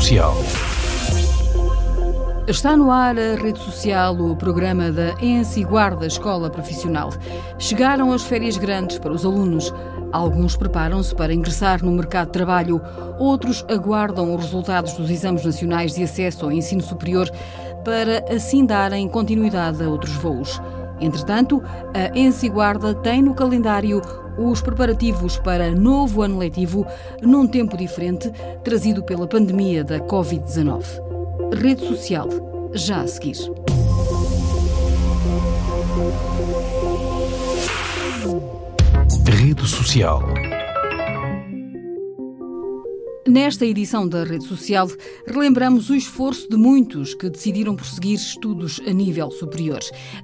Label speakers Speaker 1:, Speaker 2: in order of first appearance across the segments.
Speaker 1: Social.
Speaker 2: Está no ar a rede social, o programa da ENSI Guarda Escola Profissional. Chegaram as férias grandes para os alunos. Alguns preparam-se para ingressar no mercado de trabalho, outros aguardam os resultados dos exames nacionais de acesso ao ensino superior para assim darem continuidade a outros voos. Entretanto, a ENSI Guarda tem no calendário os preparativos para novo ano letivo num tempo diferente, trazido pela pandemia da Covid-19. Rede social, já a seguir.
Speaker 1: Rede social.
Speaker 2: Nesta edição da Rede Social, relembramos o esforço de muitos que decidiram prosseguir estudos a nível superior.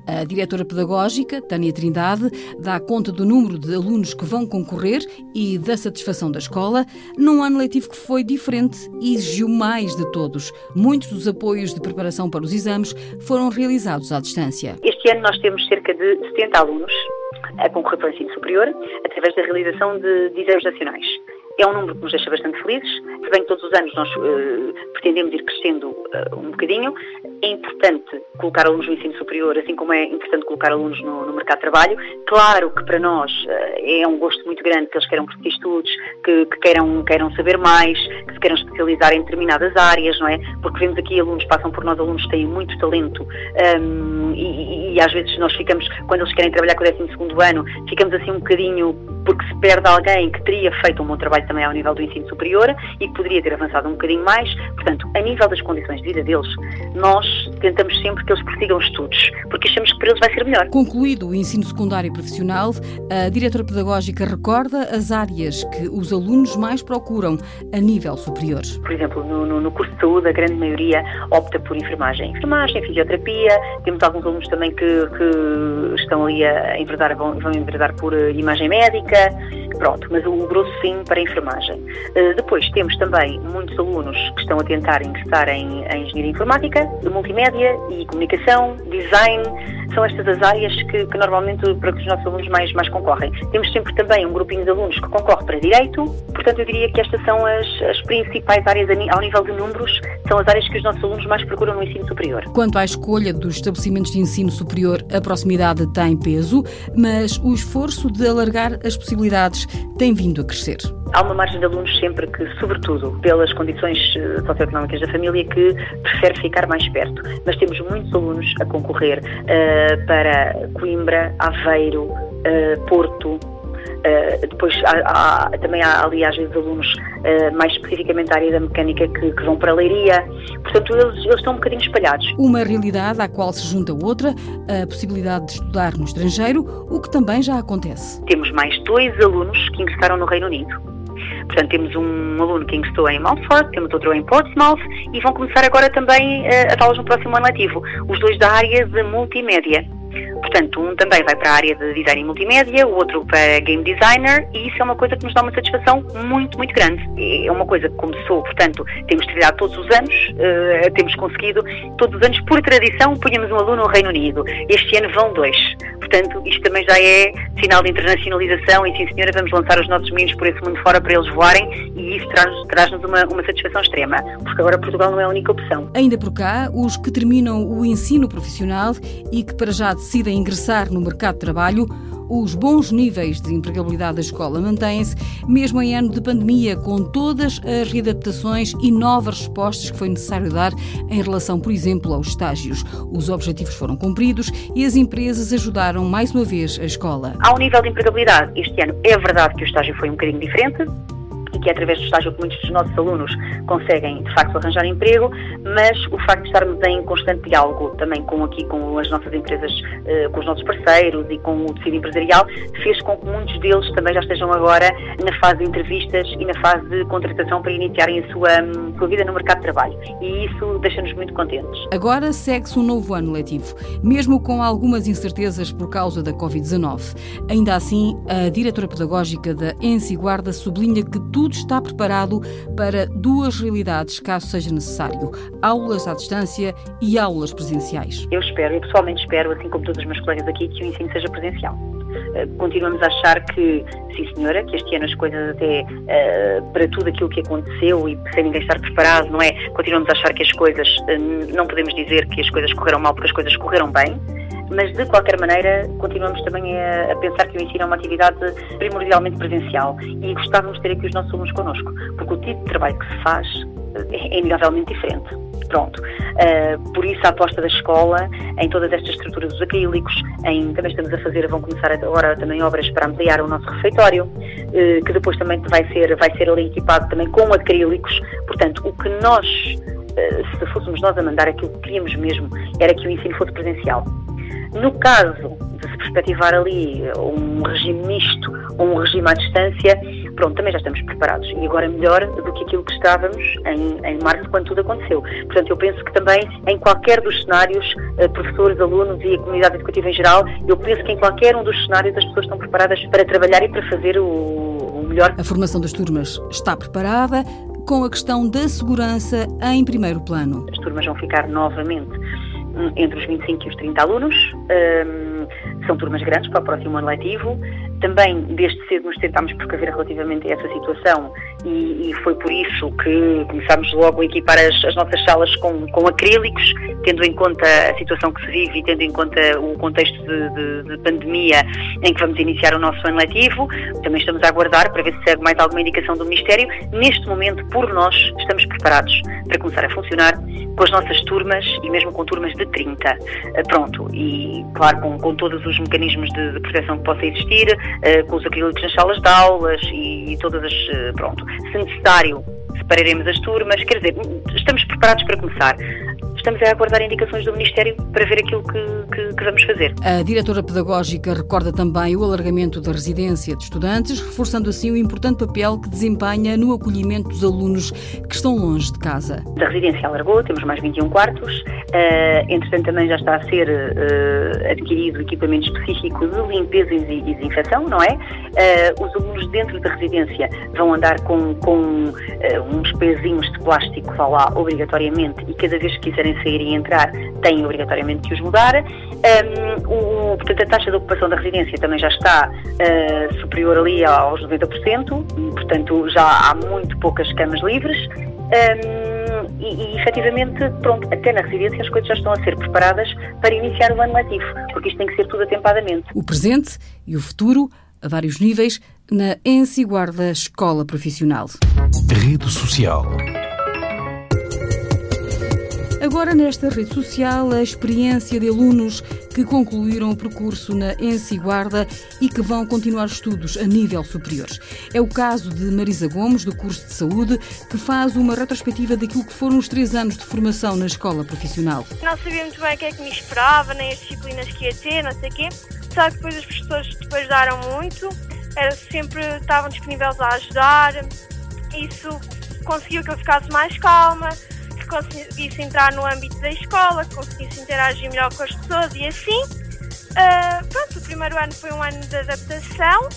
Speaker 2: A diretora pedagógica, Tânia Trindade, dá conta do número de alunos que vão concorrer e da satisfação da escola, num ano letivo que foi diferente e exigiu mais de todos. Muitos dos apoios de preparação para os exames foram realizados à distância.
Speaker 3: Este ano nós temos cerca de 70 alunos a concorrer para o ensino superior através da realização de, de exames nacionais. É um número que nos deixa bastante felizes, se bem que todos os anos nós uh, pretendemos ir crescendo uh, um bocadinho. É importante colocar alunos no ensino superior, assim como é importante colocar alunos no, no mercado de trabalho. Claro que para nós uh, é um gosto muito grande que eles queiram prosseguir estudos, que, que, queiram, queiram saber mais, que se queiram especializar em determinadas áreas, não é? Porque vemos aqui alunos, passam por nós alunos que têm muito talento um, e, e, às vezes nós ficamos, quando eles querem trabalhar com o 12 ano, ficamos assim um bocadinho porque se perde alguém que teria feito um bom trabalho também ao nível do ensino superior e que poderia ter avançado um bocadinho mais. Portanto, a nível das condições de vida deles, nós tentamos sempre que eles prossigam estudos, porque achamos que para eles vai ser melhor.
Speaker 2: Concluído o ensino secundário e profissional, a diretora pedagógica recorda as áreas que os alunos mais procuram a nível superior.
Speaker 3: Por exemplo, no, no, no curso de saúde, a grande maioria opta por enfermagem. Enfermagem, fisioterapia, temos alguns alunos também que, que estão ali a enverdar, vão, vão enverdar por eh, imagem médica, pronto, mas o grosso sim para a enfermagem. Uh, depois temos também muitos alunos que estão a tentar ingressar em, em engenharia informática, multimédia e comunicação, design, são estas as áreas que, que, normalmente para que os nossos alunos mais, mais concorrem. Temos sempre também um grupinho de alunos que concorre para Direito, portanto eu diria que estas são as, as principais áreas ao nível de números, são as áreas que os nossos alunos mais procuram no ensino superior.
Speaker 2: Quanto à escolha dos estabelecimentos de ensino superior, a proximidade tem peso, mas o esforço de alargar as possibilidades tem vindo a crescer.
Speaker 3: Há uma margem de alunos sempre que, sobretudo pelas condições eh, socioeconómicas da família, que prefere ficar mais perto. Mas temos muitos alunos a concorrer uh, para Coimbra, Aveiro, uh, Porto, Uh, depois há, há, também há ali às vezes alunos uh, mais especificamente da área da mecânica que, que, vão para a leiria, portanto eles, eles estão um bocadinho espalhados.
Speaker 2: Uma realidade à qual se junta outra, a possibilidade de estudar no estrangeiro, o que também já acontece.
Speaker 3: Temos mais dois alunos que ingressaram no Reino Unido. Portanto, temos um aluno que ingressou em Mountford, temos outro em Portsmouth e vão começar agora também uh, a aulas no próximo ano letivo. Os dois da área de multimédia. Portanto, um também vai para a área de design e multimédia, o outro para game designer, e isso é uma coisa que nos dá uma satisfação muito, muito grande. É uma coisa que começou, portanto, temos trabalhado todos os anos, uh, temos conseguido, todos os anos, por tradição, punhamos um aluno no Reino Unido. Este ano vão dois. Portanto, isto também já é sinal de internacionalização e, sim, senhora, vamos lançar os nossos meninos por esse mundo fora para eles voarem e isso traz-nos traz uma, uma satisfação extrema, porque agora Portugal não é a única opção.
Speaker 2: Ainda por cá, os que terminam o ensino profissional e que para já decidem ingressar no mercado de trabalho, os bons níveis de empregabilidade da escola mantêm-se, mesmo em ano de pandemia, com todas as readaptações e novas respostas que foi necessário dar em relação, por exemplo, aos estágios. Os objetivos foram cumpridos e as empresas ajudaram mais uma vez a escola.
Speaker 3: Ao nível de empregabilidade, este ano é verdade que o estágio foi um bocadinho diferente que é através do estágio que muitos dos nossos alunos conseguem, de facto, arranjar emprego, mas o facto de estarmos em constante diálogo também com aqui com as nossas empresas, eh, com os nossos parceiros e com o tecido empresarial, fez com que muitos deles também já estejam agora na fase de entrevistas e na fase de contratação para iniciarem a sua, hum, sua vida no mercado de trabalho. E isso deixa-nos muito contentes.
Speaker 2: Agora segue-se um novo ano letivo, mesmo com algumas incertezas por causa da Covid-19. Ainda assim, a diretora pedagógica da ENSI Guarda sublinha que tudo está preparado para duas realidades, caso seja necessário: aulas à distância e aulas presenciais.
Speaker 3: Eu espero, eu pessoalmente espero, assim como todos os meus colegas aqui, que o ensino seja presencial. continuamos a achar que, sim senhora, que este ano as coisas até uh, para tudo aquilo que aconteceu e sem ninguém estar preparado, não é? Continuamos a achar que as coisas, uh, não podemos dizer que as coisas correram mal porque as coisas correram bem, mas de qualquer maneira continuamos também a, a, pensar que o ensino é uma atividade primordialmente presencial e gostávamos de ter aqui os nossos alunos connosco, porque o tipo de trabalho que se faz é inegavelmente diferente. Pronto. Uh, por isso a aposta da escola em todas estas estruturas dos acrílicos, em, também estamos a fazer, vão começar agora também obras para ampliar o nosso refeitório, uh, que depois também vai ser, vai ser ali equipado também com acrílicos. Portanto, o que nós, uh, se fôssemos nós a mandar aquilo que queríamos mesmo, era que o ensino fosse presencial. No caso de se perspectivar ali um regime misto ou um regime à distância, pronto, também já estamos preparados. E agora melhor do que aquilo que estávamos em, em março, quando tudo aconteceu. Portanto, eu penso que também em qualquer dos cenários, eh, professores, alunos e a comunidade educativa em geral, eu penso que em qualquer um dos cenários as pessoas estão preparadas para trabalhar e para fazer o, o melhor.
Speaker 2: A formação das turmas está preparada com a questão da segurança em primeiro plano.
Speaker 3: As turmas vão ficar novamente entre os 25 e os 30 alunos. São turmas grandes para o próximo ano letivo. Também, desde cedo, nos tentámos precaver relativamente a essa situação e, e foi por isso que começámos logo a equipar as, as, nossas salas com, com acrílicos, tendo em conta a situação que se vive e tendo em conta o contexto de, de, de pandemia em que vamos iniciar o nosso ano letivo. Também estamos a aguardar para ver se segue mais alguma indicação do Ministério. Neste momento, por nós, estamos preparados para começar a funcionar com as nossas turmas e mesmo com turmas de 30. Eh, pronto, e claro, com, com todos os mecanismos de, de proteção que possa existir, uh, com os acrílicos nas salas de aulas e, e todas as. Uh, pronto, se necessário, separaremos as turmas. Quer dizer, estamos preparados para começar estamos a aguardar indicações do Ministério para ver aquilo que, que, que, vamos fazer.
Speaker 2: A diretora pedagógica recorda também o alargamento da residência de estudantes, reforçando assim o importante papel que desempenha no acolhimento dos alunos que estão longe de casa.
Speaker 3: A residência alargou, temos mais 21 quartos. Uh, entretanto, também já está a ser uh, adquirido equipamento específico de limpeza e desinfecção, não é? Uh, os alunos dentro da residência vão andar com, com uns pezinhos de plástico, vá lá, obrigatoriamente, e cada vez que quiserem sair e entrar, têm obrigatoriamente que os mudar. Um, o, portanto, a taxa de ocupação da residência também já está uh, superior ali aos 90%, portanto, já há muito poucas camas livres. Um, e, e efetivamente, pronto, até na residência as coisas já estão a ser preparadas para iniciar o ano letivo, porque isto tem que ser tudo atempadamente.
Speaker 2: O presente e o futuro, a vários níveis, na ENSI Guarda Escola Profissional. Rede Social Agora, nesta rede social, a experiência de alunos que concluíram o percurso na Guarda e que vão continuar estudos a nível superior. É o caso de Marisa Gomes, do curso de Saúde, que faz uma retrospectiva daquilo que foram os três anos de formação na escola profissional.
Speaker 1: Não sabia muito bem o que é que me esperava, nem as disciplinas que ia ter, não sei o quê. Só que depois os professores depois ajudaram muito, era, sempre estavam disponíveis a ajudar. Isso conseguiu que eu ficasse mais calma conseguisse entrar no âmbito da escola, que conseguisse interagir melhor com as pessoas e assim. Uh, pronto, o primeiro ano foi um ano de adaptação.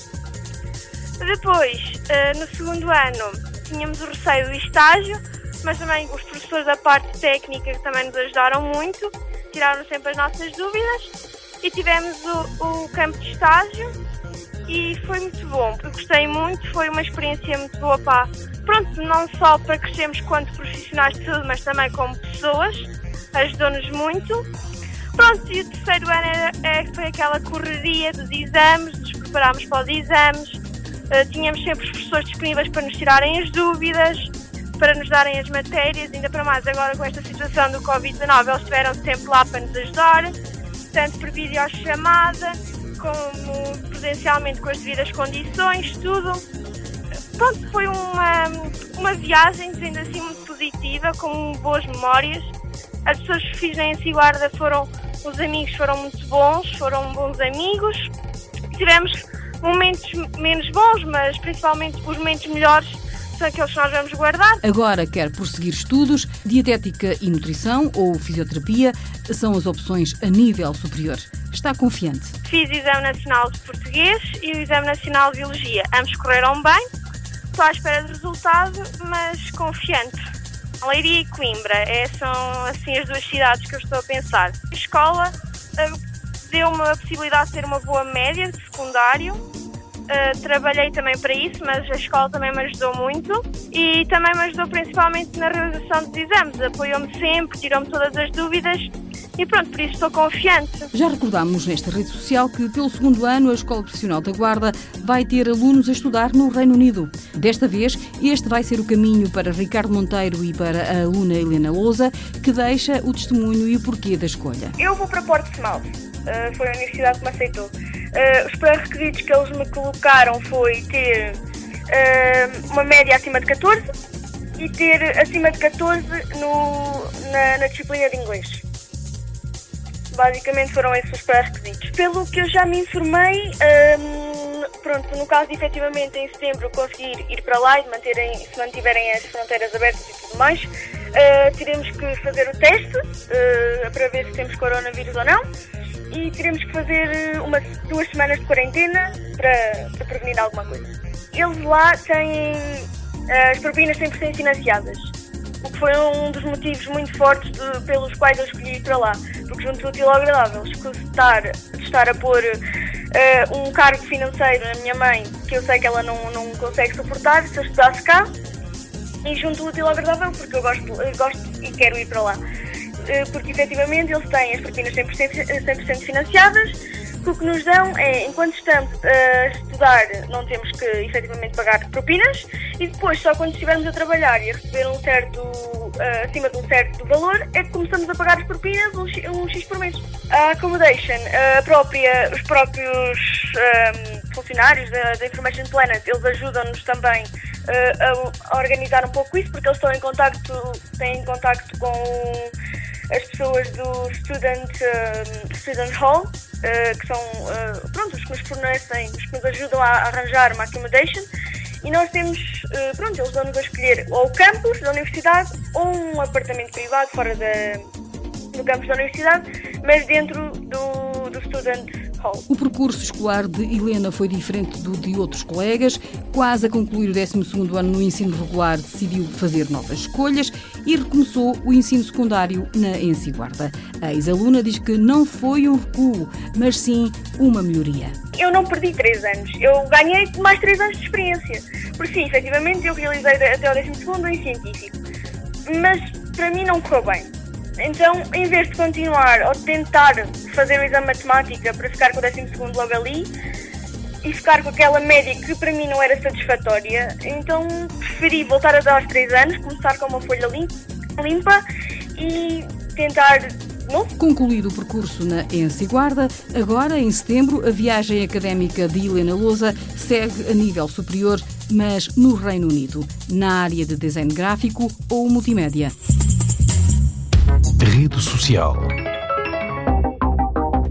Speaker 1: Depois, uh, no segundo ano, tínhamos o receio do estágio, mas também os professores da parte técnica que também nos ajudaram muito, tiraram sempre as nossas dúvidas. E tivemos o, o campo de estágio e foi muito bom, gostei muito, foi uma experiência muito boa para, pronto, não só para crescermos quanto profissionais de saúde, mas também como pessoas, ajudou-nos muito. Pronto, e o terceiro ano era, é, foi aquela correria dos exames, nos preparámos para os exames, uh, tínhamos sempre os professores disponíveis para nos tirarem as dúvidas, para nos darem as matérias, ainda para mais agora com esta situação do Covid-19, eles estiveram sempre lá para nos ajudar, tanto por videochamada, como presencialmente com as devidas condições, tudo. Pronto, foi uma, uma viagem, dizendo assim, muito positiva, com boas memórias. As pessoas que fiz em Ciguarda foram, os amigos foram muito bons, foram bons amigos. Tivemos momentos menos bons, mas principalmente os momentos melhores são aqueles que nós vamos guardar.
Speaker 2: Agora quer prosseguir estudos, dietética e nutrição ou fisioterapia são as opções a nível superior. Está confiante?
Speaker 1: Fiz o Exame Nacional de Português e o Exame Nacional de Biologia. Ambos correram bem. Estou à espera de resultado, mas confiante. Leiria e Coimbra é, são assim as duas cidades que eu estou a pensar. A escola,
Speaker 4: deu-me a possibilidade de ter uma boa média de secundário. Uh, trabalhei também para isso, mas a escola também me ajudou muito e também me ajudou principalmente na realização dos exames. Apoiou-me sempre, tirou-me todas as dúvidas e pronto, por isso estou confiante.
Speaker 2: Já recordámos nesta rede social que, pelo segundo ano, a Escola Profissional da Guarda vai ter alunos a estudar no Reino Unido. Desta vez, este vai ser o caminho para Ricardo Monteiro e para a aluna Helena Lousa, que deixa o testemunho e o porquê da escolha.
Speaker 4: Eu vou para Portsmouth, uh, foi a universidade que me aceitou. Uh, os pré-requisitos que eles me colocaram foi ter uh, uma média acima de 14 e ter acima de 14 no, na, na disciplina de inglês. Basicamente foram esses os pré-requisitos. Pelo que eu já me informei, hum, pronto, no caso de efetivamente em setembro conseguir ir para lá e manterem, se mantiverem as fronteiras abertas e tudo mais, uh, teremos que fazer o teste para ver se temos coronavírus ou não e teremos que fazer uma, duas semanas de quarentena para, para prevenir alguma coisa. Eles lá têm uh, as propinas 100% financiadas o que foi um dos motivos muito fortes de, pelos quais eu escolhi ir para lá. Porque junto útil ao agradável, estar, estar a pôr uh, um cargo financeiro na minha mãe, que eu sei que ela não, não consegue suportar, se eu estudasse cá, e junto útil ao agradável, porque eu gosto, eu gosto e quero ir para lá. Uh, porque efetivamente eles têm as propinas 100%, 100 financiadas, que o que nos dão é, enquanto estamos a estudar, não temos que efetivamente pagar propinas e depois, só quando estivermos a trabalhar e a receber um certo, uh, acima de um certo valor, é que começamos a pagar as propinas um, um X por mês. A accommodation, a própria, os próprios um, ehm, funcionários da, da, Information Planet, eles ajudam-nos também uh, a, a, organizar um pouco isso, porque eles estão em contacto, têm contacto com as pessoas do Student, um, student Hall, uh, que são uh, pronto, os que nos fornecem, os que nos ajudam a arranjar uma accommodation. E nós temos, uh, pronto, eles dão-nos a escolher ou o campus da universidade ou um apartamento privado fora da, do campus da universidade, mas dentro do, do Student
Speaker 2: o percurso escolar de Helena foi diferente do de outros colegas. Quase a concluir o 12 ano no ensino regular, decidiu fazer novas escolhas e recomeçou o ensino secundário na Ensiguarda. A ex-aluna diz que não foi um recuo, mas sim uma melhoria.
Speaker 4: Eu não perdi três anos, eu ganhei mais três anos de experiência. Por sim, efetivamente, eu realizei até o 12 em científico. Mas para mim não correu bem então, em vez de continuar ou de tentar fazer o exame de matemática para ficar com o 12 logo ali e ficar com aquela média que para mim não era satisfatória, então preferi voltar a dar aos 3 anos, começar com uma folha limpa e tentar.
Speaker 2: Concluído o percurso na ENSE Guarda, agora, em setembro, a viagem académica de Helena Lousa segue a nível superior, mas no Reino Unido, na área de design gráfico ou multimédia. Rede Social.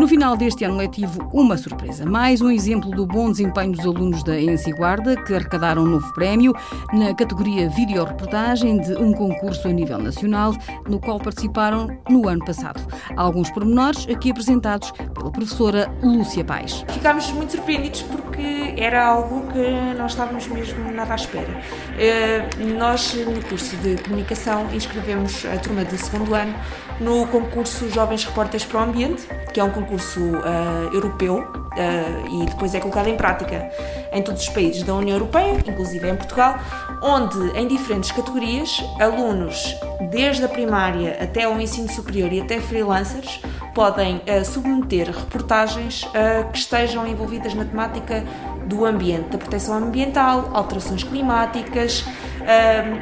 Speaker 2: Final deste ano letivo, uma surpresa. Mais um exemplo do bom desempenho dos alunos da ENSI Guarda, que arrecadaram um novo prémio na categoria Videoreportagem de um concurso a nível nacional, no qual participaram no ano passado. Alguns pormenores aqui apresentados pela professora Lúcia Paes.
Speaker 5: Ficámos muito surpreendidos porque era algo que não estávamos mesmo nada à espera. Eh, nós, no curso de comunicação, inscrevemos a turma de segundo ano no concurso Jovens Repórteres para o Ambiente, que é um concurso uh, europeu uh, e depois é colocado em prática em todos os países da União Europeia, inclusive em Portugal, onde em diferentes categorias, alunos desde a primária até ao ensino superior e até freelancers podem uh, submeter reportagens que estejam envolvidas na temática do ambiente, da proteção ambiental, alterações climáticas,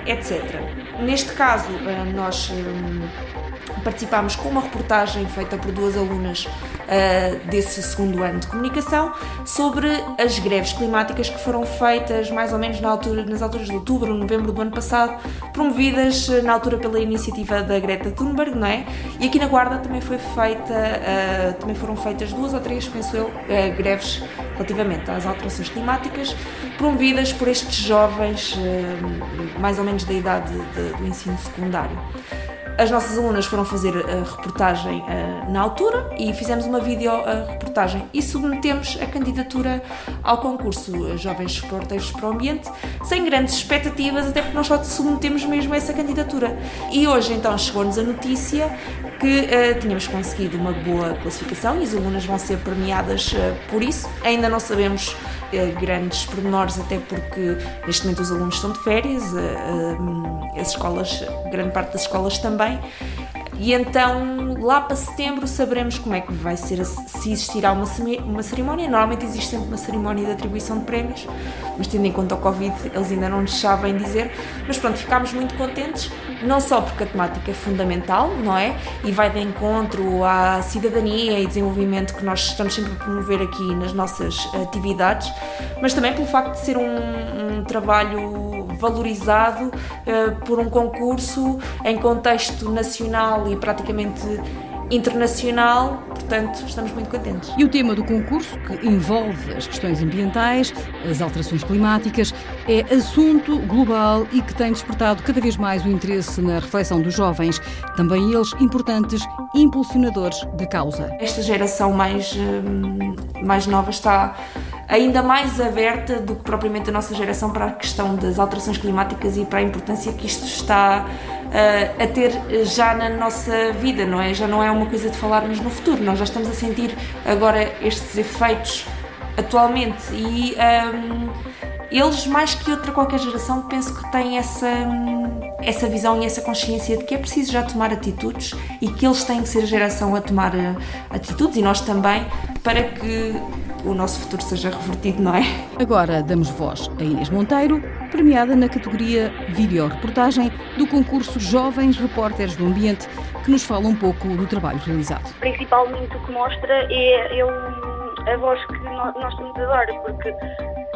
Speaker 5: etc. Neste caso, nós participámos com uma reportagem feita por duas alunas uh, desse segundo ano de comunicação sobre as greves climáticas que foram feitas mais ou menos na altura, nas alturas de outubro, novembro do ano passado, promovidas uh, na altura pela iniciativa da Greta Thunberg, não é? E aqui na Guarda também foi feita, uh, também foram feitas duas ou três, penso eu, greves relativamente às alterações climáticas, promovidas por estes jovens mais ou menos da idade de, do ensino secundário. As nossas alunas foram fazer a reportagem uh, na altura e fizemos uma vídeo uh, reportagem e submetemos a candidatura ao concurso Jovens Reporteiros para o Ambiente sem grandes expectativas, até porque nós só submetemos mesmo essa candidatura. E hoje então chegou-nos a notícia que uh, tínhamos conseguido uma boa classificação e as alunas vão ser premiadas uh, por isso. Ainda não sabemos uh, grandes pormenores, até porque neste momento os alunos estão de férias, as escolas, grande parte das escolas também. E então, lá para setembro, saberemos como é que vai ser, se existirá uma, uma cerimónia. Normalmente existe sempre uma cerimónia de atribuição de prémios, mas tendo em conta o Covid, eles ainda não nos sabem dizer. Mas pronto, ficámos muito contentes, não só porque a temática é fundamental, não é? E vai de encontro à cidadania e desenvolvimento que nós estamos sempre a promover aqui nas nossas atividades, mas também pelo facto de ser um, um trabalho valorizado uh, por um concurso em contexto nacional e praticamente internacional, portanto, estamos muito contentes.
Speaker 2: E o tema do concurso, que envolve as questões ambientais, as alterações climáticas, é assunto global e que tem despertado cada vez mais o interesse na reflexão dos jovens, também eles importantes impulsionadores da causa.
Speaker 5: Esta geração mais, hum, mais nova está ainda mais aberta do que propriamente a nossa geração para a questão das alterações climáticas e para a importância que isto está uh, a ter já na nossa vida, não é? Já não é uma coisa de falarmos no futuro, nós já estamos a sentir agora estes efeitos atualmente e um, eles, mais que outra qualquer geração, penso que têm essa, essa visão e essa consciência de que é preciso já tomar atitudes e que eles têm que ser a geração a tomar eh, atitudes e nós também para que o nosso futuro seja revertido, não é?
Speaker 2: Agora damos voz a Inês Monteiro, premiada na categoria Videoreportagem do concurso Jovens Repórteres do Ambiente, que nos fala um pouco do trabalho realizado.
Speaker 4: Principalmente o que mostra é, é a voz que nós, nós estamos a dar, porque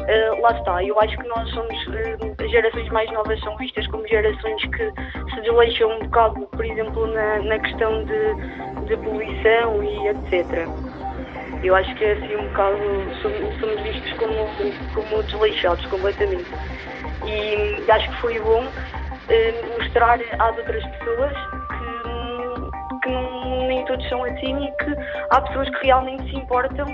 Speaker 4: Uh, lá está, eu acho que nós somos, uh, as gerações mais novas são vistas como gerações que se desleixam um bocado, por exemplo, na, na questão de, de poluição e etc. Eu acho que é assim um bocado, somos, somos vistos como, como desleixados completamente. E acho que foi bom uh, mostrar às outras pessoas que, que nem todos são assim e que há pessoas que realmente se importam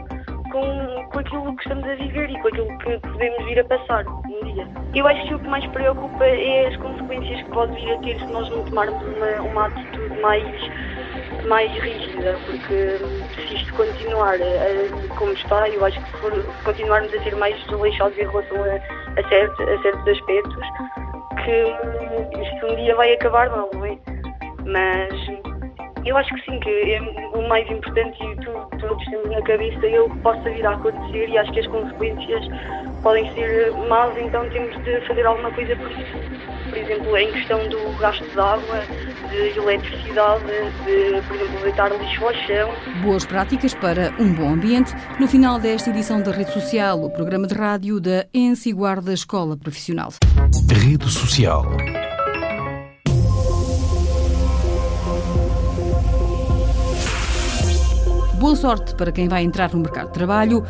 Speaker 4: com, com aquilo que estamos a viver e com aquilo que podemos vir a passar um dia. Eu acho que o que mais preocupa é as consequências que pode vir a ter se nós não tomarmos uma, uma atitude mais, mais rígida, porque se isto continuar a, como está, eu acho que se, continuarmos a ser mais desleixados em relação a, a, certo, a certos aspectos, que isto um dia vai acabar mal, não é? Mas eu acho que sim, que é o mais importante e tu, todos temos na cabeça é o que possa vir a acontecer e acho que as consequências podem ser más, então temos de fazer alguma coisa por isso. Por exemplo, em questão do gasto de água, de eletricidade, de, por exemplo, deitar lixo ao chão.
Speaker 2: Boas práticas para um bom ambiente. No final desta edição da Rede Social, o programa de rádio da ENSI Guarda Escola Profissional.
Speaker 6: Rede Social
Speaker 2: Boa sorte para quem vai entrar no mercado de trabalho,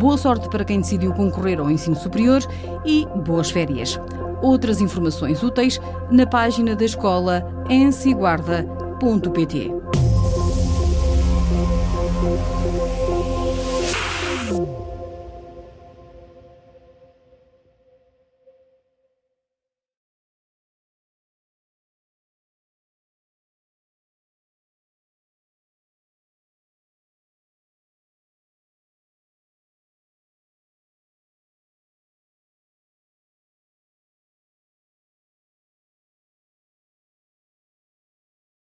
Speaker 2: boa sorte para quem decidiu concorrer ao ensino superior e boas férias. Outras informações úteis na página da escola ensiguarda.pt.